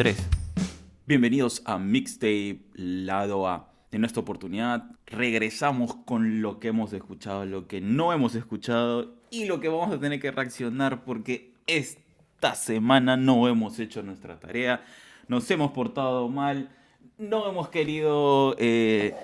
3. Bienvenidos a Mixtape Lado A. En esta oportunidad regresamos con lo que hemos escuchado, lo que no hemos escuchado y lo que vamos a tener que reaccionar porque esta semana no hemos hecho nuestra tarea, nos hemos portado mal, no hemos querido eh,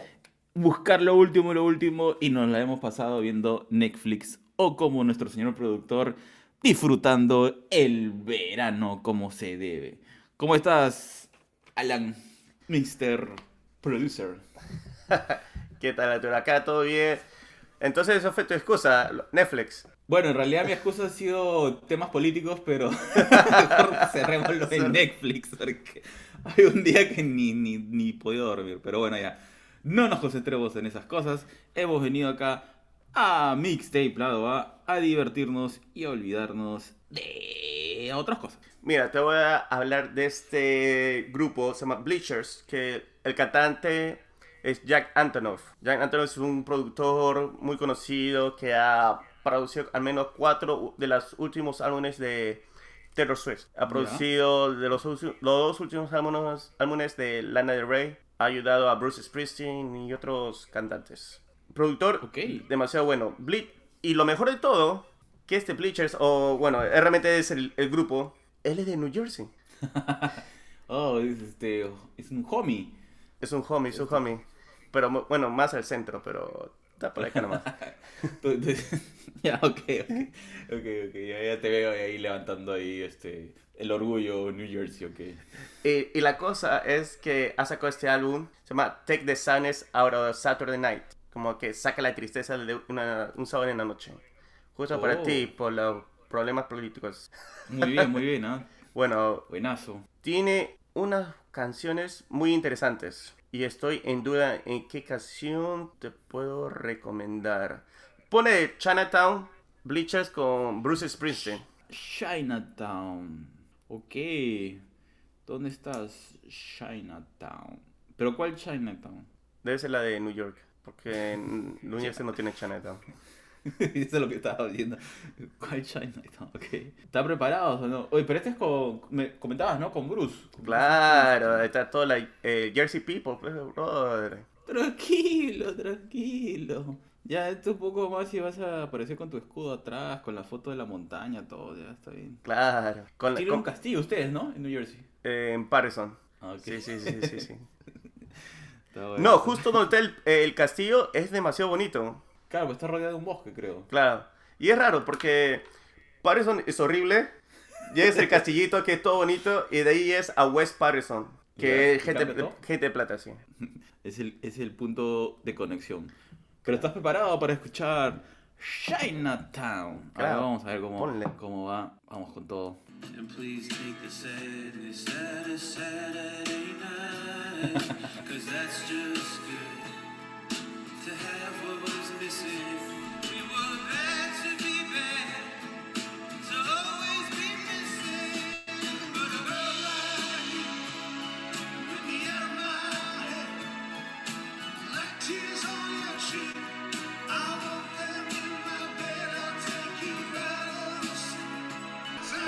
buscar lo último, lo último y nos la hemos pasado viendo Netflix o como nuestro señor productor disfrutando el verano como se debe. ¿Cómo estás, Alan, Mr. Producer? ¿Qué tal, Arturo? Acá todo bien. Entonces, eso fue tu excusa, Netflix. Bueno, en realidad mi excusa ha sido temas políticos, pero mejor cerrémoslo en Netflix, porque hay un día que ni, ni, ni podido dormir. Pero bueno, ya, no nos concentremos en esas cosas. Hemos venido acá a Mixtape Lado A, a divertirnos y a olvidarnos de otras cosas. Mira, te voy a hablar de este grupo, se llama Bleachers, que el cantante es Jack Antonoff. Jack Antonoff es un productor muy conocido que ha producido al menos cuatro de los últimos álbumes de Taylor Swift. Ha producido de los, los dos últimos álbumes, álbumes de Lana Del Rey. Ha ayudado a Bruce Springsteen y otros cantantes. Productor Ok. demasiado bueno. Ble y lo mejor de todo, que este Bleachers, o bueno, RMT es el, el grupo, él es de New Jersey. Oh, es, este, es un homie. Es un homie, es un homie. Pero bueno, más al centro, pero está por acá nomás. Ya, ok, ok. Ok, ok. Ya, ya te veo ahí levantando ahí este, el orgullo New Jersey, ok. y, y la cosa es que ha sacado este álbum, se llama Take the Sadness Out of Saturday Night. Como que saca la tristeza de una- un sábado en la noche. Justo para Oh. ti, por los problemas políticos. Muy bien, muy bien, ¿ah? Bueno, Buenazo. tiene unas canciones muy interesantes. Y estoy en duda en qué canción te puedo recomendar. Pone Chinatown, Bleachers con Bruce Springsteen. Chinatown. Ok. ¿Dónde estás? Chinatown. ¿Pero cuál Chinatown? Debe ser la de New York, porque New Jersey no tiene Chinatown. Eso es lo que estaba viendo. ¿Cuál Chinatown? Ok. ¿Está preparado o no? Oye, pero este es con. Me comentabas, ¿no? Con Bruce. Con Claro, está toda la eh, Jersey People, pues, brother. Tranquilo, tranquilo. Ya, esto un poco más y vas a aparecer con tu escudo atrás, con la foto de la montaña, todo, ya está bien. Claro. Con la- Tienen un con- castillo ustedes, ¿no? En New Jersey. eh, en Patterson. Ah, ok. Sí, sí, sí, sí, sí. Bueno. No, justo donde está el, el castillo es demasiado bonito. Claro, pues está rodeado de un bosque, creo. Claro. Y es raro porque Patterson es horrible. Y es el castillito que es todo bonito. Y de ahí es a West Patterson. Que ¿y es gente, gente de plata, sí. Es el, es el punto de conexión. Pero estás preparado para escuchar Chinatown. Ahora Claro, vamos a ver cómo, ponle. cómo va. Vamos con todo.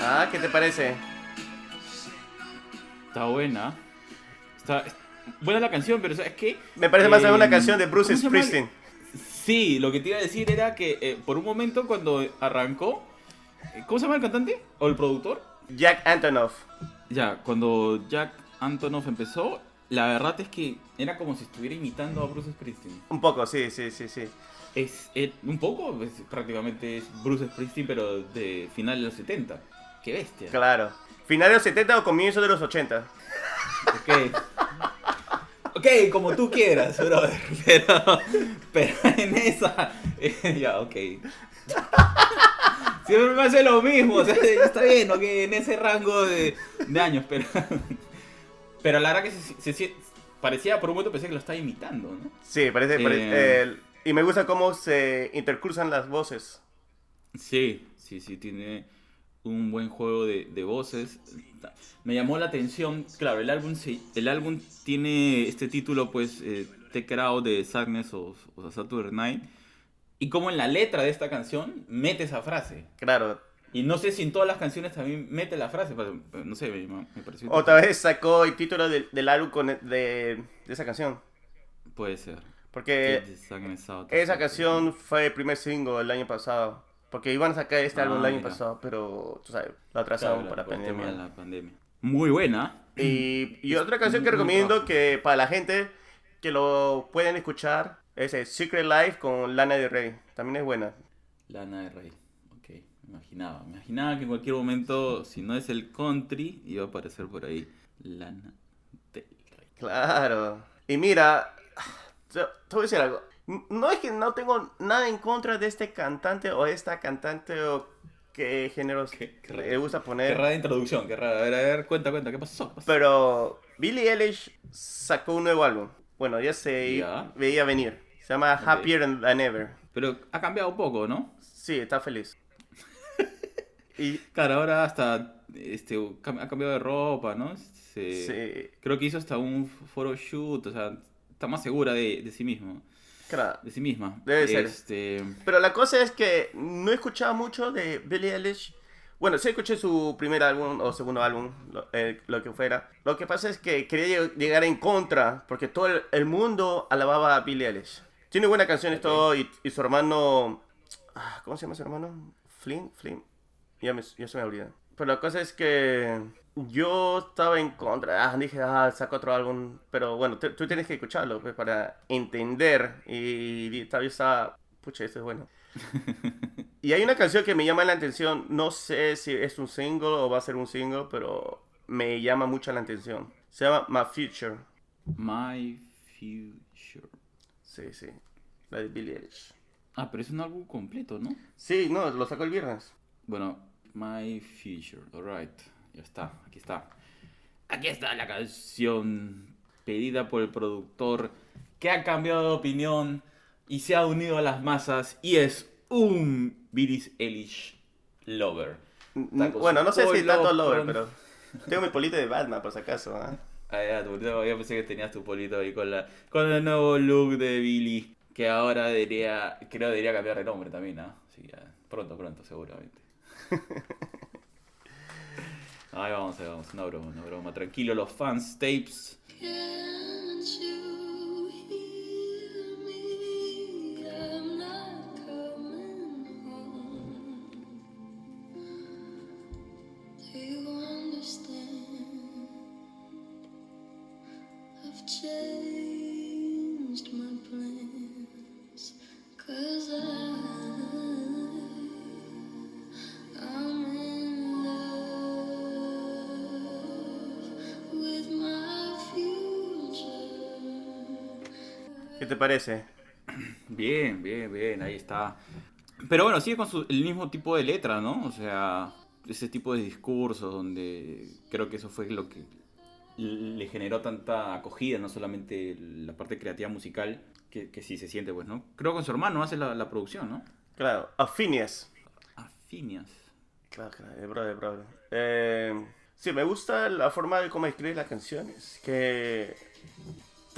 Ah, ¿qué te parece? Está buena. Está es- buena la canción, pero ¿sabes qué? Me parece más a una Eh, canción de Bruce. Springsteen. Sí, lo que te iba a decir era que eh, por un momento cuando arrancó, eh, ¿cómo se llama el cantante? ¿O el productor? Jack Antonoff. Ya, cuando Jack Antonoff empezó, la verdad es que era como si estuviera imitando a Bruce Springsteen. Un poco, sí, sí, sí, sí. Es, un poco, es- prácticamente es Bruce Springsteen, pero de final de los 70. ¡Qué bestia! Claro. ¿Final de los 70 o comienzo de los 80? Ok. Ok, como tú quieras, brother. Pero, pero en esa. eh, ya, ok. Siempre me hace lo mismo. O sea, está bien, ok, en ese rango de, de años, pero. Pero la verdad que se, se- parecía, por un momento pensé que lo estaba imitando, ¿no? Sí, parece... parece- Eh. y me gusta cómo se intercruzan las voces. Sí, sí, sí, tiene un buen juego de, de voces. Me llamó la atención, claro, el álbum, se- el álbum tiene este título, pues, eh, It Out de Sadness o, o Saturday Night. Y como en la letra de esta canción mete esa frase. Claro. Y no sé si en todas las canciones también mete la frase, pero, pero no sé, me, me pareció... Otra vez sacó el título del, del álbum con- de, de esa canción. Puede ser. Porque esa canción fue el primer single el año pasado. Porque iban a sacar este Ah, álbum el año mira. pasado, pero tú sabes, lo Claro, atrasaron la- para pandemia. de la pandemia. Muy buena. Y, y otra canción que recomiendo que para la gente que lo pueden escuchar es el Secret Life con Lana del Rey. También es buena. Lana de Rey. Ok, me imaginaba. Me imaginaba que en cualquier momento, si no es el country, iba a aparecer por ahí Lana del Rey. Claro. Y mira, te, te voy a decir algo. No es que no tengo nada en contra de este cantante o esta cantante o qué géneros Qué- qué le gusta Qué poner. rara introducción, qué rara. A ver, a ver, cuenta, cuenta, ¿qué pasó? ¿Qué pasó? Pero Billie Eilish sacó un nuevo álbum. Bueno, ya se veía venir. Se llama Ok. Happier Than Ever. Pero ha cambiado un poco, ¿no? Sí, está feliz. y Claro, ahora hasta este, ha cambiado de ropa, ¿no? Se- sí, Creo que hizo hasta un photoshoot, o sea, está más segura de, de sí mismo, claro. de sí misma. Debe ser. Este, Pero la cosa es que no he escuchado mucho de Billie Eilish. Bueno, sí escuché su primer álbum o segundo álbum, lo, eh, lo que fuera. Lo que pasa es que quería lleg- llegar en contra, porque todo el, el mundo alababa a Billie Eilish. Tiene buenas canciones Ok. todo y, y su hermano... ah, ¿Cómo se llama su hermano? Flynn, Flynn. Ya, me, ya se me olvida. Pero la cosa es que yo estaba en contra. Ah, dije, ah, saco otro álbum. Pero bueno, tú- tienes que escucharlo pues, para entender. Y, y tal vez estaba, pucha, esto es bueno. y hay una canción que me llama la atención. No sé si es un single o va a ser un single, pero me llama mucho la atención. Se llama My Future. My Future. Sí, sí. La de Billie Eilish. Ah, pero es un álbum completo, ¿no? Sí, no, lo sacó el viernes. Bueno, My Future, alright. Ya está, aquí está. Aquí está la canción pedida por el productor que ha cambiado de opinión y se ha unido a las masas y es un Billie Eilish lover. Está con Bueno, no sé si tanto Lover, pero tengo mi polito de Batman, por si acaso. ¿ah? Ah, ya, tu yo pensé que tenías tu polito ahí con, la, con el nuevo look de Billy. Que ahora debería, creo debería cambiar de nombre también, ¿no? Sí, ya, pronto, pronto, seguramente. Ahí vamos, ahí vamos, una broma, una broma. Tranquilo, los fans, tapes. Te parece? Bien, bien, bien, ahí está. Pero bueno, sigue con su- el mismo tipo de letra, ¿no? O sea, ese tipo de discursos donde creo que eso fue lo que le generó tanta acogida, no solamente la parte creativa musical, que, que sí se siente, pues, ¿no? Creo que con su hermano hace la, la producción, ¿no? Claro, a Phineas. Afinias. Claro, claro, brother, brother. Eh, sí, me gusta la forma de cómo escribe las canciones. Que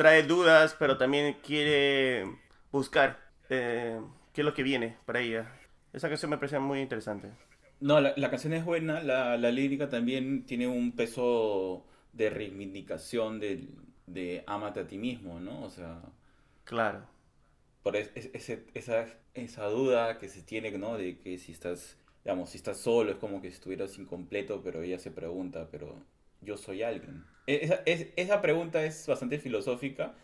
trae dudas, pero también quiere buscar eh, qué es lo que viene para ella. Esa canción me parece muy interesante. No, la, la canción es buena, la, la lírica también tiene un peso de reivindicación de, de ámate a ti mismo, ¿no? O sea, Claro. por es- es- ese- esa, esa duda que se tiene, ¿no? De que si estás, digamos, si estás solo es como que estuvieras incompleto, pero ella se pregunta, pero yo soy alguien. E- Esa, es- esa pregunta es bastante filosófica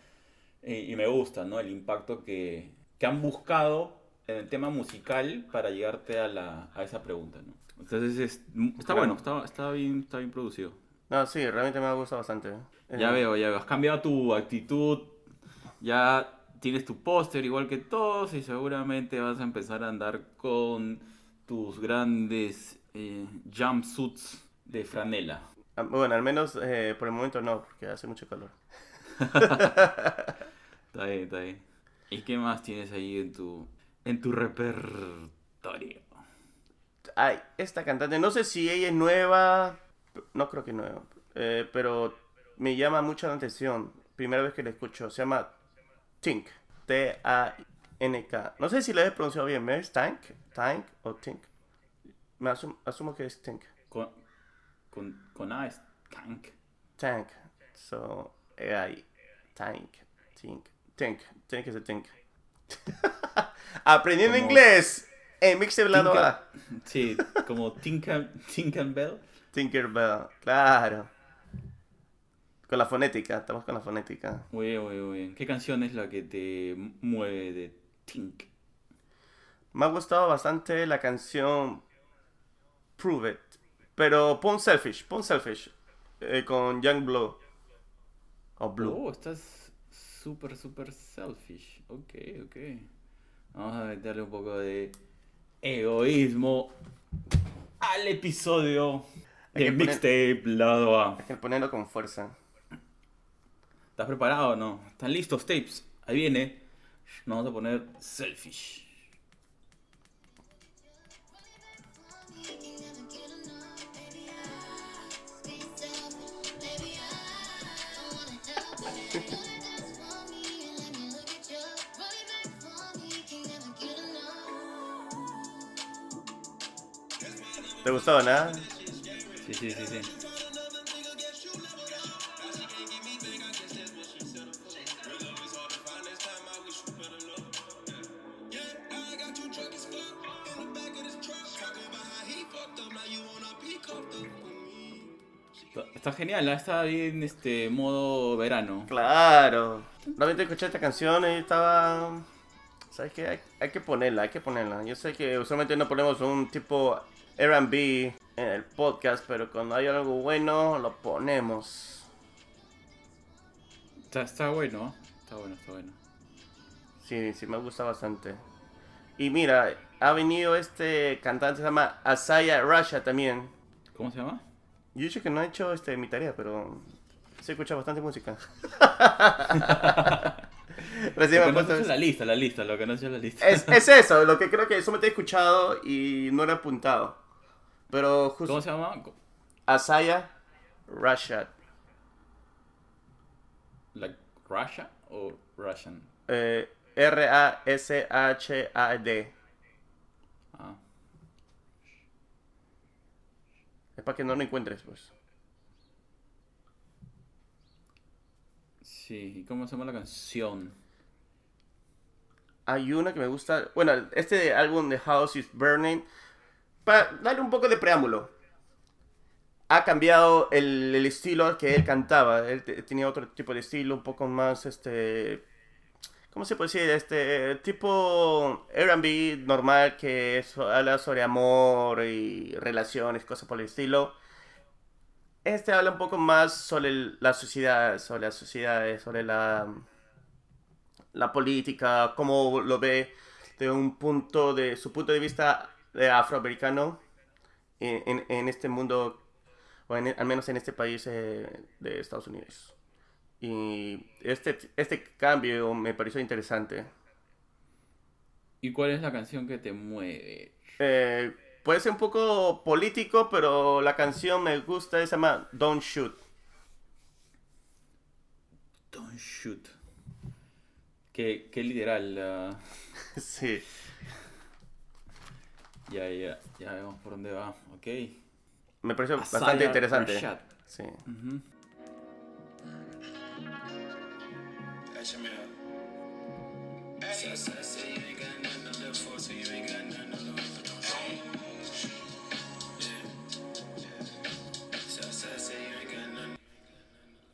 eh, y me gusta, ¿no? El impacto que, que han buscado en el tema musical para llegarte a, la, a esa pregunta, ¿no? Entonces es- está Claro. bueno, está, está, bien, está bien producido. No, sí, realmente me ha gustado bastante. Ya Eh, veo, ya veo. Has cambiado tu actitud. Ya tienes tu póster igual que todos y seguramente vas a empezar a andar con tus grandes eh, jumpsuits de franela. Ah, Bueno, al menos eh, por el momento no, porque hace mucho calor. Está bien, está bien. ¿Y qué más tienes ahí en tu, en tu repertorio? Ay, esta cantante, no sé si ella es nueva, no creo que nueva, eh, pero me llama mucho la atención. Primera vez que la escucho, se llama Tink, T-A-N-K. No sé si la he pronunciado bien, ¿ves? Tank, Tank o Tink. Me asum- asumo que es Tank. Con, A es Tank. Tank. So, AI. Tank. Tank. Tank. Tank es el Tank. Aprendiendo Como- inglés en Mixtape Lado Tinker- A. Sí, como Tinker, Tinkerbell. Tinkerbell. Claro. Con la fonética. Estamos con la fonética. Muy bien, muy bien. ¿Qué canción es la que te mueve de Tink? Me ha gustado bastante la canción Prove It. Pero pon Selfish. Pon Selfish. eh, con Young Blue. O Blue. Oh, estás súper, súper selfish. Ok, ok. Vamos a meterle un poco de egoísmo al episodio Hay de Mixtape Lado A. Hay que ponerlo con fuerza. ¿Estás preparado o no? ¿Están listos, tapes? Ahí viene. Nos vamos a poner selfish. ¿Te gustó, no? Sí, sí, sí, sí. Está- genial, está bien este modo verano. Claro. Realmente escuché esta canción y estaba... ¿Sabes qué? Hay, hay que ponerla, hay que ponerla. Yo sé que usualmente no ponemos un tipo R&B en el podcast, pero cuando hay algo bueno, lo ponemos. Está, está bueno, está bueno, está bueno. Sí, sí, me gusta bastante. Y mira, ha venido este cantante, se llama Asaya Rasha también. ¿Cómo se llama? Yo he dicho que no he hecho este, mi tarea, pero se escucha bastante música. Recién Lo me que he no puesto la lista, la lista, lo que no es la lista. Es, es eso, lo que creo que solamente he escuchado y no lo he apuntado. Pero ¿Cómo justo se llama? Asaya Rashad. ¿Like Russia o Russian? Eh, R-A-S-H-A-D. Ah. Es para que no lo encuentres, pues. Sí, ¿y cómo se llama la canción? Hay una que me gusta. Bueno, este álbum de House is Burning. Para darle un poco de preámbulo. Ha cambiado el, estilo que él cantaba. Él te- tenía otro tipo de estilo, un poco más este. ¿Cómo se puede decir? Este tipo RB normal que habla sobre amor y relaciones, cosas por el estilo. Este habla un poco más sobre la sociedad, sobre las sociedades, sobre la, la política, cómo lo ve de un punto de su punto de vista de afroamericano en, en- en este mundo, o en- al menos en este país eh, de Estados Unidos. Y este, este cambio me pareció interesante. ¿Y cuál es la canción que te mueve? Eh, puede ser un poco político, pero la canción me gusta, se llama Don't Shoot. Don't shoot. Qué, qué literal. sí. Ya, ya, ya vemos por dónde va. Ok. Me pareció Asaya bastante interesante. Rashad. Sí. Nothing.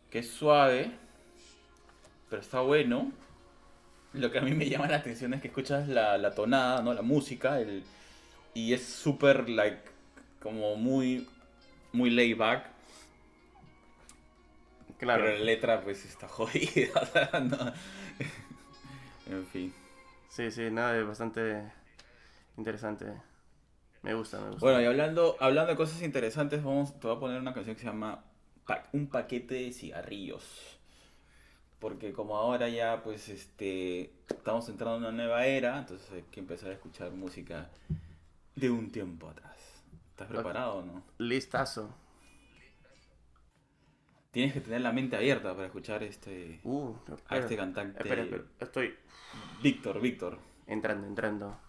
Que es suave, pero está bueno. Lo que a mí me llama la atención es que escuchas la, la tonada, ¿no? La música, el, y es súper, like, como muy, muy laid back. Claro. Pero la letra, pues, está jodida. no. En fin. Sí, sí, nada, es bastante interesante. Me gusta, me gusta. Bueno, y hablando, hablando de cosas interesantes, vamos, te voy a poner una canción que se llama Pa- Un paquete de cigarrillos. Porque como ahora ya, pues, este, estamos entrando en una nueva era, entonces hay que empezar a escuchar música de un tiempo atrás. ¿Estás preparado o no? Listazo. Tienes que tener la mente abierta para escuchar este, Uh, a este cantante. espera, espera, estoy Víctor, Víctor. entrando, entrando.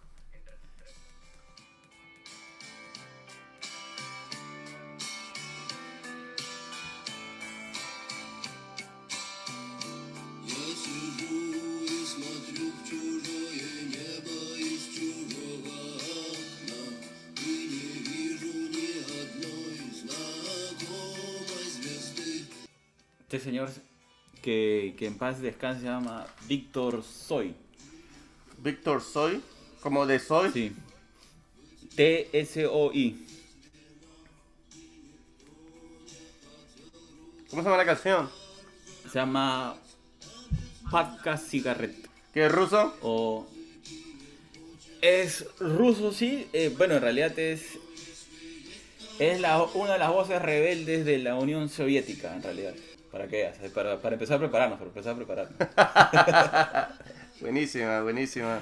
Señor que, que en paz descanse se llama Víctor Soy. Víctor Soy, como de Soy. Sí. T-S-O-I. ¿Cómo se llama la canción? Se llama Patka Cigarette. ¿Que es ruso? O. Es ruso, sí. eh, bueno, en realidad es. Es la, una de las voces rebeldes de la Unión Soviética, en realidad. Para eh, para, para empezar a prepararnos, para empezar a prepararnos. Buenísima, buenísima.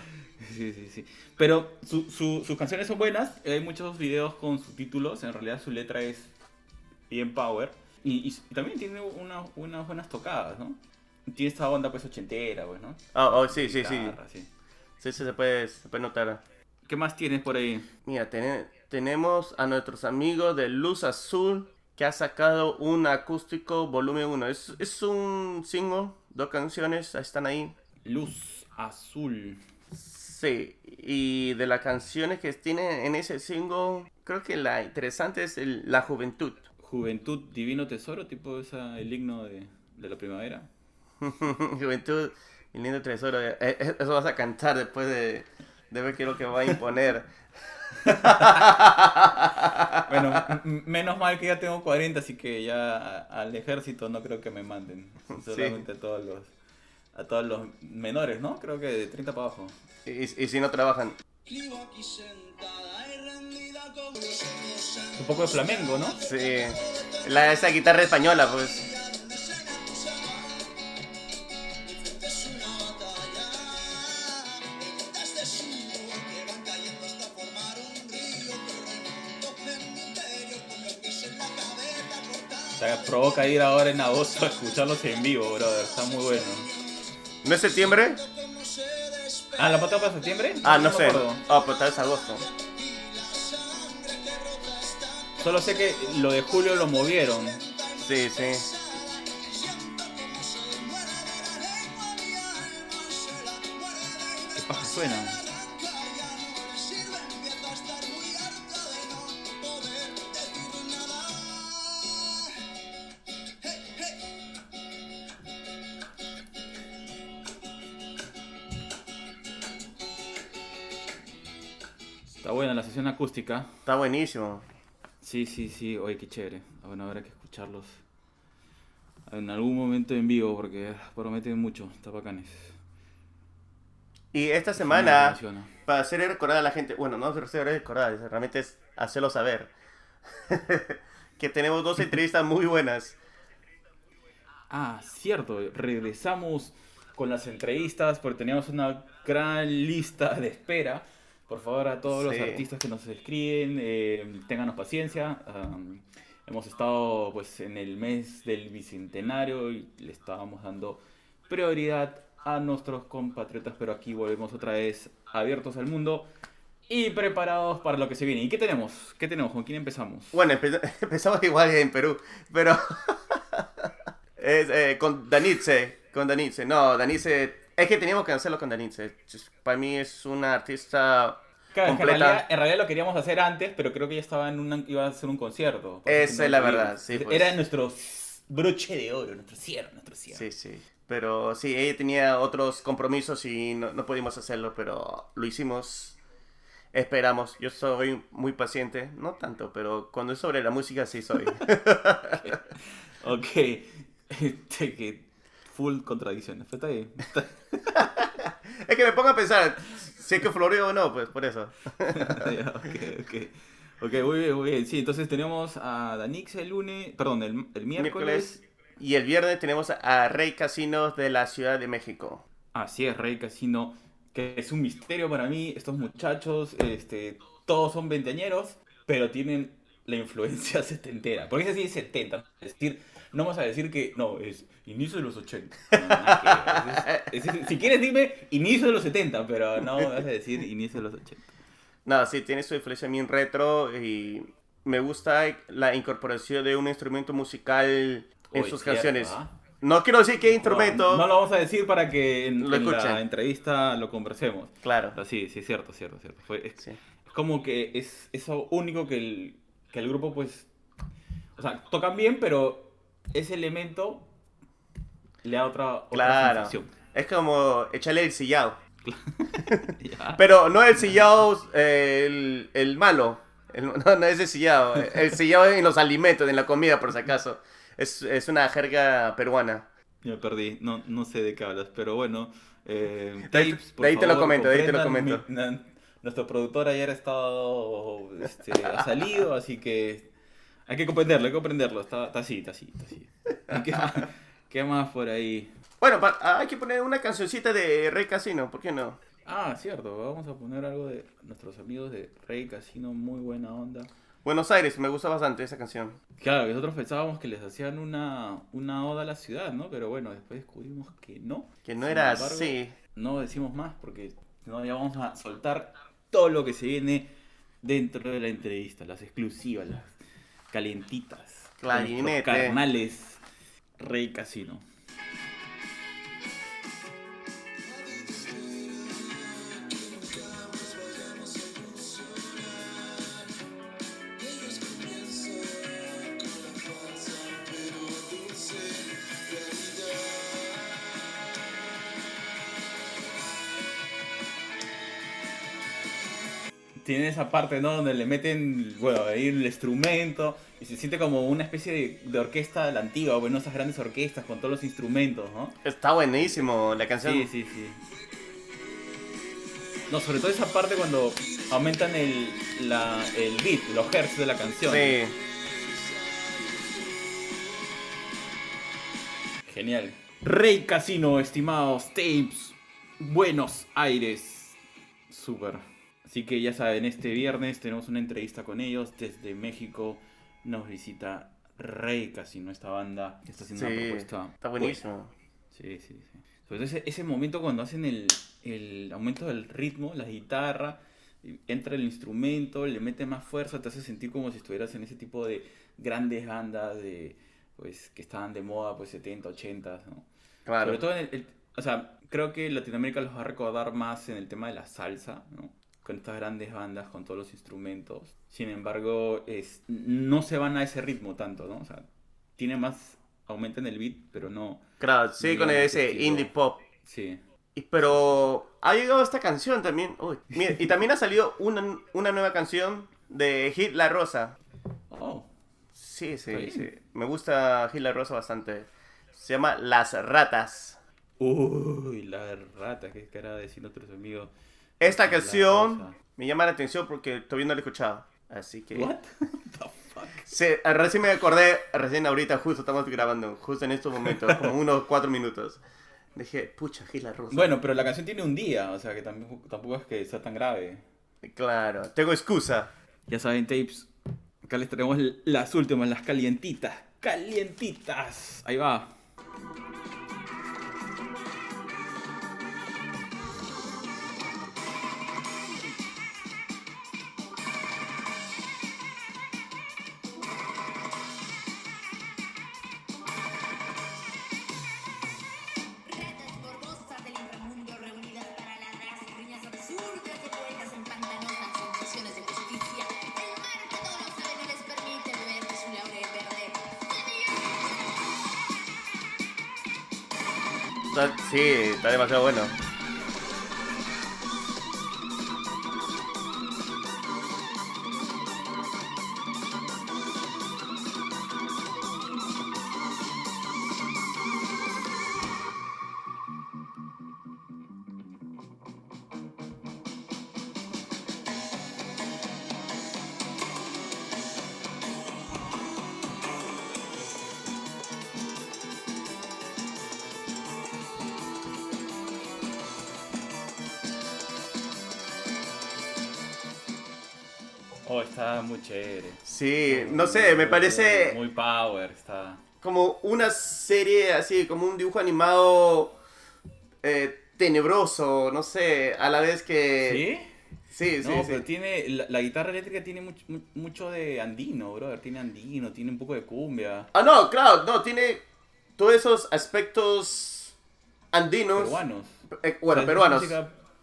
Sí, sí, sí. Pero su- su- sus canciones son buenas. Hay muchos videos con subtítulos. En realidad su letra es bien power. Y, y- también tiene una- unas buenas tocadas, ¿no? Tiene esta onda pues ochentera, pues, ¿no? Oh, oh, sí, sí, sí. Guitarra, sí. Sí, sí, se puede, se puede notar. ¿Qué más tienes por ahí? Mira, tene- tenemos a nuestros amigos de Luz Azul que ha sacado un acústico volumen 1. Es, es un single, dos canciones, están ahí. Luz azul. Sí, y de las canciones que tienen en ese single, creo que la interesante es el- la juventud. Juventud Divino Tesoro, tipo esa, el himno de, de la primavera. juventud y lindo tesoro. Eh, eh, Eso vas a cantar después de, de ver qué es lo que va a imponer. Bueno, menos mal que ya tengo 40, así que ya al ejército no creo que me manden. Solamente a todos los a todos los menores, ¿no? Creo que de 30 para abajo. Y, y si no trabajan. Un poco de flamenco, ¿no? Sí. La, esa guitarra española, pues. Provoca ir ahora en agosto a escucharlos en vivo, brother. Está muy bueno. ¿No es septiembre? Ah, ¿la pata para septiembre? Ah, no sé. acuerdo. Oh, pero tal vez agosto. Solo sé que lo de julio lo movieron. Sí, sí. Acústica. Está buenísimo. Sí, sí, sí. Oye, qué chévere. Ah, Bueno, habrá que escucharlos en algún momento en vivo porque prometen mucho. Está bacanes. Y esta semana, para hacer recordar a la gente, bueno, no hacer recordar, realmente es hacerlo saber. que tenemos dos entrevistas muy buenas. Ah, cierto, regresamos con las entrevistas porque teníamos una gran lista de espera. Por favor, a todos los Sí. artistas que nos escriben, eh, ténganos paciencia. Am, hemos estado pues en el mes del bicentenario y le estábamos dando prioridad a nuestros compatriotas, pero aquí volvemos otra vez abiertos al mundo y preparados para lo que se viene. ¿Y qué tenemos? ¿Qué tenemos? ¿Con quién empezamos? Bueno, empe- empezamos igual en Perú, pero es, eh, con Danitze, con Danitze. No, Danitze, es que teníamos que hacerlo con Danitze. Para mí es una artista Claro, en realidad, en realidad lo queríamos hacer antes, pero creo que ya estaba en una, iba a hacer un concierto. Esa es la verdad, sí, pues. Era nuestro broche de oro, nuestro cierre, nuestro cierre. Sí, sí. Pero sí, ella tenía otros compromisos y no, no pudimos hacerlo, pero lo hicimos. Esperamos. Yo soy muy paciente, no tanto, pero cuando es sobre la música sí soy. Ok, este, que full contradicciones, pero está bien. Está- es que me pongo a pensar si es que floreo o no, pues por eso. Ya, ok, ok. Ok, muy bien, muy bien. Sí, entonces tenemos a Danix el lunes, perdón, el, el miércoles. Miércoles. Y el viernes tenemos a Rey Casinos de la Ciudad de México. Así es, Rey Casino, que es un misterio para mí. Estos muchachos, este, todos son veinteañeros, pero tienen la influencia setentera. Porque es así, 70. Es decir, no vamos a decir que, no, es inicio de los 80. No, que. Es- es- es- si quieres, dime inicio de los 70, pero no vas a decir inicio de los 80. No, sí, tiene su influencia bien retro y me gusta la incorporación de un instrumento musical en sus cierto, canciones. ¿ah? No quiero decir qué instrumento. No, no lo vamos a decir para que en, Lo en la entrevista lo conversemos. Claro. Pero sí, sí, es cierto, cierto, cierto. Fue, es, Sí. es como que es eso único que el, que el grupo, pues. O sea, tocan bien, pero ese elemento le da otra, otra Claro. sensación. Es como echarle el sillao. Pero no el sillao, eh, el, el malo. El- no, no es el sillao. El sillao en los alimentos, en la comida, por si acaso. Es, es una jerga peruana. Me perdí, no, no sé de qué hablas, pero bueno. Eh, De ahí- de te lo comento, de ahí te lo comento. mi- na- nuestro productor ayer ha estado, este, ha salido, así que hay que comprenderlo, hay que comprenderlo. Está, está así, está así, está así. ¿Y ¿Qué, más, qué más por ahí? Bueno, ah, hay que poner una cancioncita de Rey Casino, ¿por qué no? Ah, cierto, vamos a poner algo de nuestros amigos de Rey Casino, muy buena onda. Buenos Aires, me gusta bastante esa canción. Claro, nosotros pensábamos que les hacían una, una oda a la ciudad, ¿no? Pero bueno, después descubrimos que no. Que no Sin era embargo, así. No decimos más porque no ya vamos a soltar todo lo que se viene dentro de la entrevista, las exclusivas, las calientitas. Clarinete. Carnales Rey Casino. Tiene esa parte, ¿no? Donde le meten, bueno, ahí el instrumento y se siente como una especie de, de orquesta de la antigua, bueno, esas grandes orquestas con todos los instrumentos, ¿no? Está buenísimo la canción. Sí, sí, sí. No, sobre todo esa parte cuando aumentan el, la, el beat, los hertz de la canción. Sí. Genial. Rey Casino, estimados tapes. Buenos Aires. Súper. Así que ya saben, este viernes tenemos una entrevista con ellos. Desde México nos visita Rey Casino, esta banda está haciendo una Sí, propuesta. está buenísimo. Sí, sí, sí. Sobre todo ese, ese momento cuando hacen el, el aumento del ritmo, la guitarra, entra el instrumento, le mete más fuerza, te hace sentir como si estuvieras en ese tipo de grandes bandas de pues que estaban de moda pues 70, 80, ¿no? Claro. Sobre todo en el, el- o sea, creo que Latinoamérica los va a recordar más en el tema de la salsa, ¿no? Con estas grandes bandas, con todos los instrumentos. Sin embargo, es, no se van a ese ritmo tanto, ¿no? O sea, tiene más, aumentan el beat, pero no, Claro, sí, con ese estilo. indie pop. sí. Y- Pero ha llegado esta canción también. Uy, mira, y también ha salido una, una nueva canción de Hit La Rosa. Oh, Sí, sí, sí. Me gusta Hit La Rosa bastante. Se llama Las Ratas. uy, la rata, que cara de decir nuestros amigos. Esta canción me llama la atención porque todavía no la he escuchado. Así que... What? the fuck? Sí, eh, recién me acordé, recién ahorita justo estamos grabando, justo en estos momentos, como unos cuatro minutos. Dije, pucha, Hit La Rosa. Bueno, pero la canción tiene un día, o sea que tampoco, tampoco es que sea tan grave. Claro, tengo excusa. Ya saben, tapes. Acá les traemos las últimas, las calientitas. Calientitas. Ahí va. Sí, está demasiado bueno. Sí, no sé, me parece Muy power, está. como una serie así, como un dibujo animado eh, tenebroso, no sé, a la vez que... ¿Sí? Sí, sí, no, sí. pero tiene. La, la guitarra eléctrica tiene mucho, mu- mucho de andino, brother. Tiene andino, tiene un poco de cumbia. Ah, no, claro, no, tiene todos esos aspectos andinos. Peruanos. eh, O bueno, sea, es peruanos.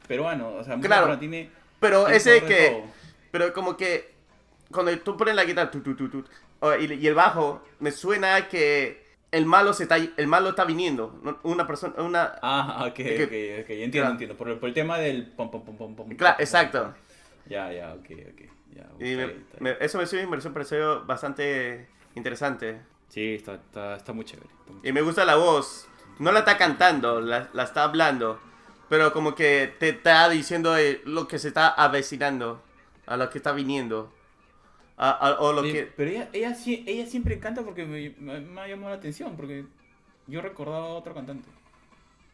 Peruano, o sea, Claro. peruana tiene. Pero ese que... Pero como que cuando tú pones la guitarra tu, tu, tu, y, y el bajo, me suena que el malo se está, el malo está viniendo. Una persona, una... Ah, ok, que- ok, ok. Entiendo, Claro. entiendo. Por, el- por el tema del pom, pom, pom, pom, pom. Claro, exacto. Ya, ya, ok, ok. Ya, Y está me- me- eso me, sí, me pareció, pareció bastante interesante. Sí, está, está, está muy chévere. está muy Y me gusta la voz. No la está cantando, la, la está hablando. Pero como que te está diciendo eh, lo que se está avecinando. A lo que está viniendo. A- a- o lo que... Pero ella, ella, siempre canta porque me, me- me ha llamado la atención, porque yo recordaba a otro cantante.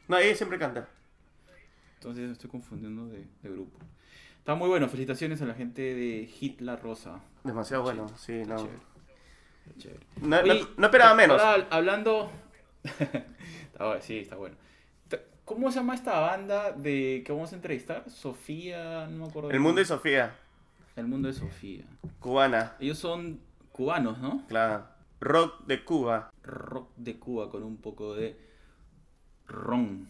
No, ella siempre canta. Entonces estoy confundiendo de, de grupo. Está muy bueno, felicitaciones a la gente de Hitler Rosa. Demasiado bueno, sí, no. Chévere. Chévere. No, no- Oye, no esperaba menos. ahora, hablando. Sí, está bueno. ¿Cómo se llama esta banda de que vamos a entrevistar? Sofía, no me acuerdo. El mundo de Sofía, El mundo de Sofía. cubana, Ellos son cubanos, ¿no? claro. Rock de Cuba. Rock de Cuba con un poco de ron.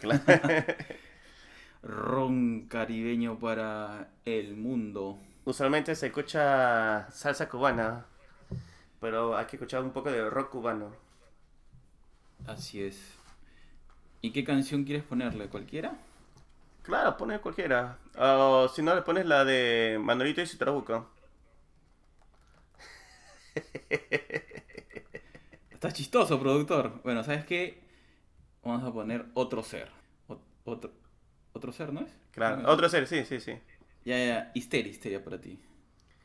Claro. Ron caribeño para el mundo. Usualmente se escucha salsa cubana, pero hay que escuchar un poco de rock cubano. Así es. ¿Y qué canción quieres ponerle? ¿Cualquiera? Claro, pone cualquiera. O si no, le pones la de Manolito y su trabuco. Está chistoso, productor. Bueno, ¿sabes qué? Vamos a poner otro ser. Ot- otro, otro ser, ¿no es? Claro, No, otro ser, sí, sí, sí. Ya, ya, histeria, histeria para ti.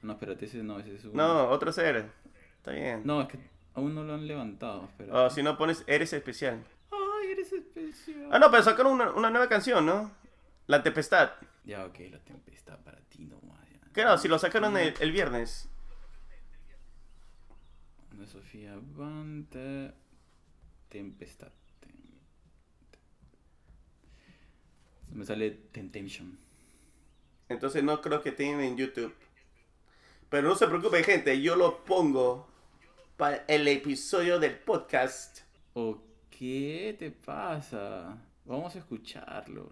No, espérate, ese no, ese es un... No, otro ser. Está bien. No, es que aún no lo han levantado, espera. O si no, pones Eres especial. Ay, eres especial. Ah, no, pero sacaron una, una nueva canción, ¿no? La Tempestad. Ya, ok, la tempestad para ti nomás. Ya. Claro, si lo sacaron el, el viernes. De Sofía Banta. Tempestad. Tem- tem- Me sale Temptation. Entonces no creo que tengan en YouTube. Pero no se preocupe, gente. Yo lo pongo para el episodio del podcast. ¿O qué te pasa? Vamos a escucharlo.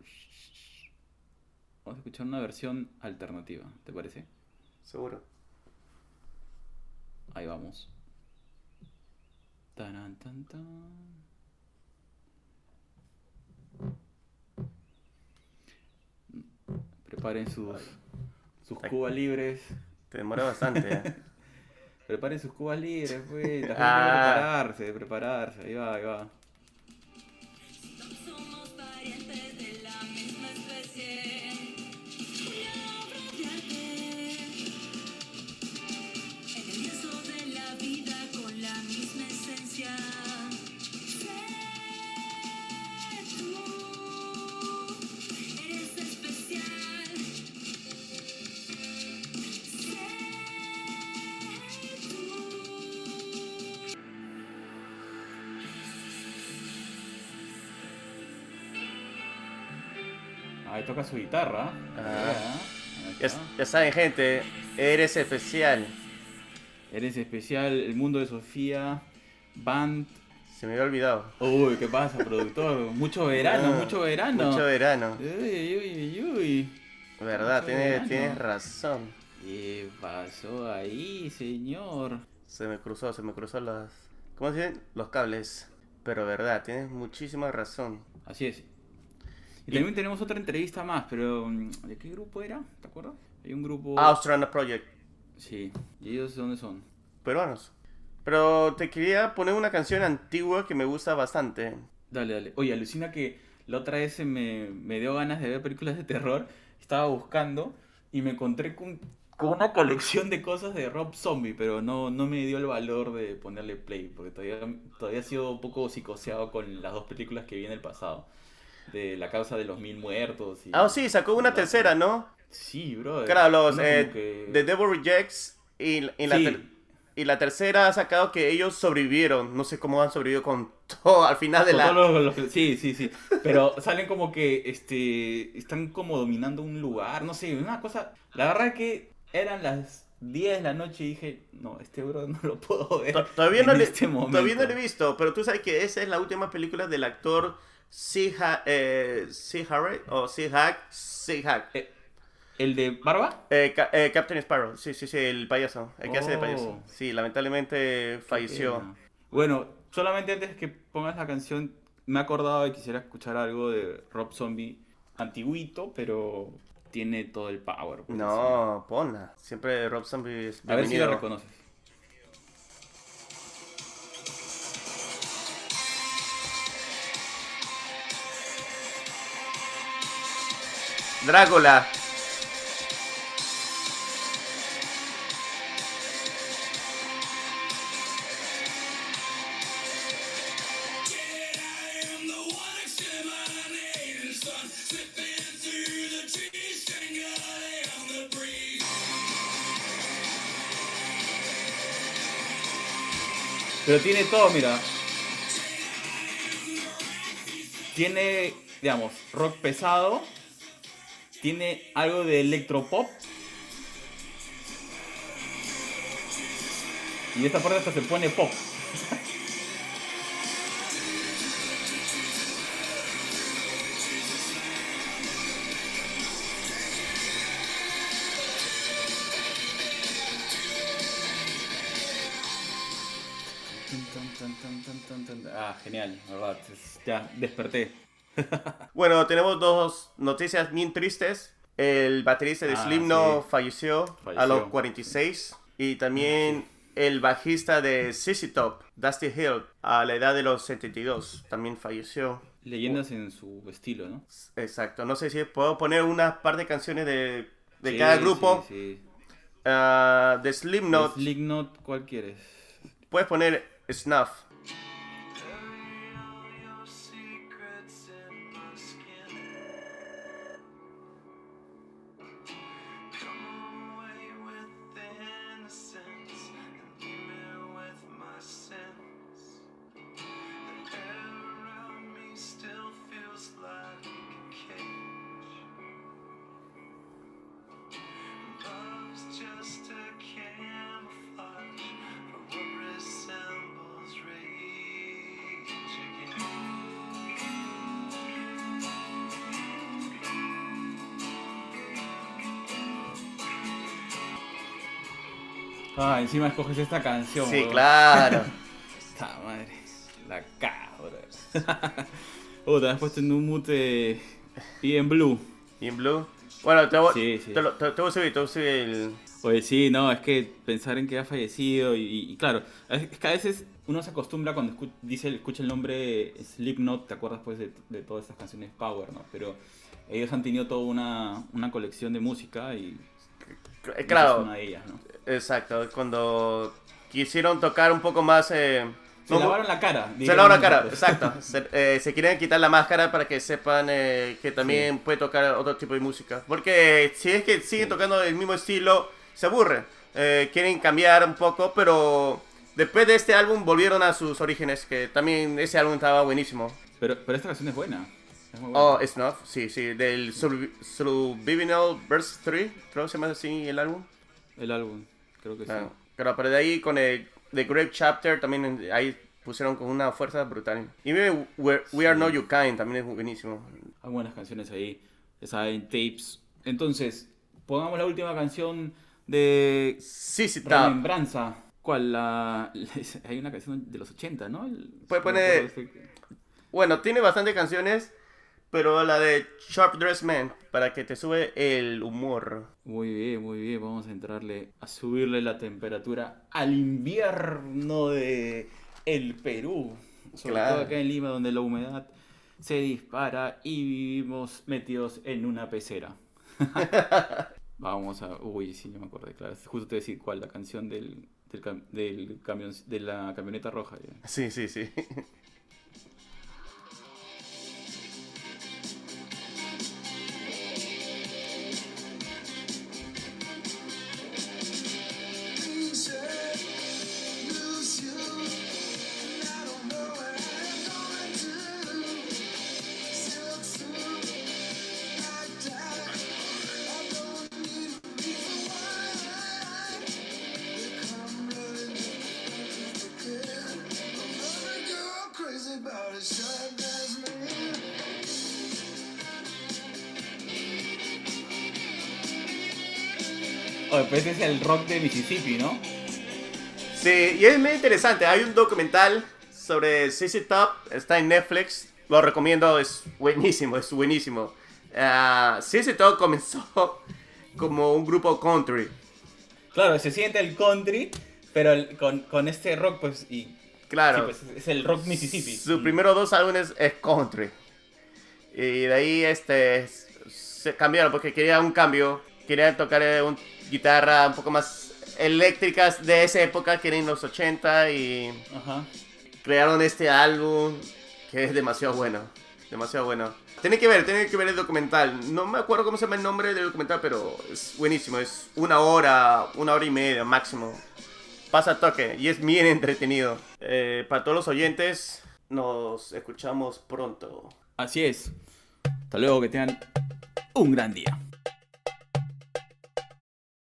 Vamos a escuchar una versión alternativa, ¿te parece? Seguro. Ahí vamos. Taran, tan, tan. Preparen sus, sus cubas libres. Te demora bastante. ¿eh? Preparen sus cubas libres, pues. La gente Ah. prepararse, prepararse. Ahí va, ahí va. Ahí toca su guitarra. Ah. Ya, saben, gente. Eres especial. Eres especial, el mundo de Sofía, Band. Se me había olvidado. Uy, ¿qué pasa, productor? Mucho verano, mucho verano. Mucho verano. Uy, uy, uy, uy. Verdad, tienes, tienes razón. ¿Qué pasó ahí, señor? Se me cruzó, se me cruzó las... ¿Cómo se dicen? Los cables. Pero verdad, tienes muchísima razón. Así es. Y, Y- también tenemos otra entrevista más, pero mm, ¿de qué grupo era? ¿Te acuerdas? Hay un grupo... Austrana Project. Sí. ¿Y ellos de dónde son? Peruanos. Pero te quería poner una canción antigua que me gusta bastante. Dale, dale. Oye, alucina que la otra vez me, me dio ganas de ver películas de terror. Estaba buscando y me encontré con, con una colección de cosas de Rob Zombie, pero no, no me dio el valor de ponerle play, porque todavía, todavía he sido un poco psicoseado con las dos películas que vi en el pasado. De La causa de los mil muertos. Y... Ah, sí, sacó una tercera, ¿no? Sí, bro. Claro, los eh, que- The Devil Rejects y, y la Sí. ter- y la tercera ha sacado que ellos sobrevivieron. No sé cómo han sobrevivido con todo al final de Con la... todos los- los- sí, sí, sí. Pero salen como que este están como dominando un lugar, no sé, una cosa. La verdad es que eran las 10 de la noche y dije, no, este bro no lo puedo ver. To- Todavía no, en le, este momento. todavía no lo he visto, pero tú sabes que esa es la última película del actor Ha- eh. Harry o C. Hack. C. Hack. Eh, ¿El de Barba? Eh, Ca- eh, Captain Sparrow, sí, sí, sí, el payaso, el que hace de Oh. payaso. Sí, lamentablemente falleció. Bueno, Solamente antes que pongas la canción, me he acordado que quisiera escuchar algo de Rob Zombie antiguito, pero tiene todo el power. No, ponla. Siempre Rob Zombie es A ver si bienvenido. lo reconoces. Drácula. Pero tiene todo, mira. Tiene, digamos, rock pesado. Tiene algo de electropop. Y esta parte hasta se pone pop. Ah, genial, la verdad. Ya, desperté. Bueno, tenemos dos noticias bien tristes. El baterista de Ah, Slipknot sí. falleció, a los 46. Y también el bajista de CC Top, Dusty Hill, a la edad de los 72, también falleció. Leyendas en su estilo, ¿no? Exacto. No sé si puedo poner una par de canciones de, de Sí, cada grupo. Sí, sí. Ah, de Slipknot, Slipknot, ¿cuál quieres? puedes poner Snuff. Escoges esta canción. Sí, weón. claro. Esta madre. La cabra. Oh, te has puesto en un mute y en blue. ¿Y en Blue? Bueno, te voy, Sí, sí. Te, lo- te- te voy a subir, te voy a subir el... Oye, sí, no, es que pensar en que ha fallecido y, y claro, es que a veces uno se acostumbra cuando escu- dice, escucha el nombre Slipknot, te acuerdas pues de, de todas estas canciones Power, ¿no? Pero ellos han tenido toda una, una colección de música y Eh, esa es Claro, una de ellas, ¿no? exacto. Cuando quisieron tocar un poco más... eh, Se no- lavaron la cara. Se lavaron la cara, exacto. Se, eh, se quieren quitar la máscara para que sepan eh, que también puede tocar otro tipo de música. Porque si es que siguen tocando el mismo estilo, se aburren. Eh, quieren cambiar un poco, pero después de este álbum volvieron a sus orígenes, que también ese álbum estaba buenísimo. Pero, pero esta canción es buena. Es muy buena. Oh, Snuff, sí, sí, del Survi- Subliminal Verse 3, creo que se llama así el álbum. El álbum, creo que sí. Claro. Pero, de ahí con el The Great Chapter también ahí pusieron con una fuerza brutal. Y We, We- We Are No You Kind también es buenísimo. Hay buenas canciones ahí. Esa en tapes. Entonces, pongamos la última canción de Sí, sí, está. Remembranza. ¿Cuál? La, hay una canción de los 80, ¿no? El- Puede poner- este- Bueno, tiene bastantes canciones, pero la de Sharp Dressed Man, para que te sube el humor. Muy bien, muy bien. Vamos a entrarle a subirle la temperatura al invierno de el Perú. Sobre Claro. todo acá en Lima, donde la humedad se dispara y vivimos metidos en una pecera. Vamos a. Uy, sí, yo me acordé, claro. Justo te decir cuál, la canción del, del, cam- del camión, de la camioneta roja. ya. Sí, sí, sí. Oye, pues es el rock de Mississippi, ¿no? Sí, y es muy interesante. Hay un documental, sobre CC Top, está en Netflix, lo recomiendo, es buenísimo, es buenísimo. Ah, CC Top comenzó como un grupo country, Claro, se siente el country, pero el- con, con este rock, pues, y... claro. sí, pues, es el rock Mississippi. Sus primeros dos álbumes es country. Y de ahí este se cambiaron porque quería un cambio. Querían tocar un, guitarra un poco más eléctricas de esa época que eran los 80 y Ajá. crearon este álbum que es demasiado bueno. Demasiado bueno. Tienen que ver, tienen que ver el documental. No me acuerdo cómo se llama el nombre del documental, pero es buenísimo. Es una hora, una hora y media máximo. Pasa toque y es bien entretenido. Eh, para todos los oyentes, nos escuchamos pronto. Así es. Hasta luego, que tengan un gran día.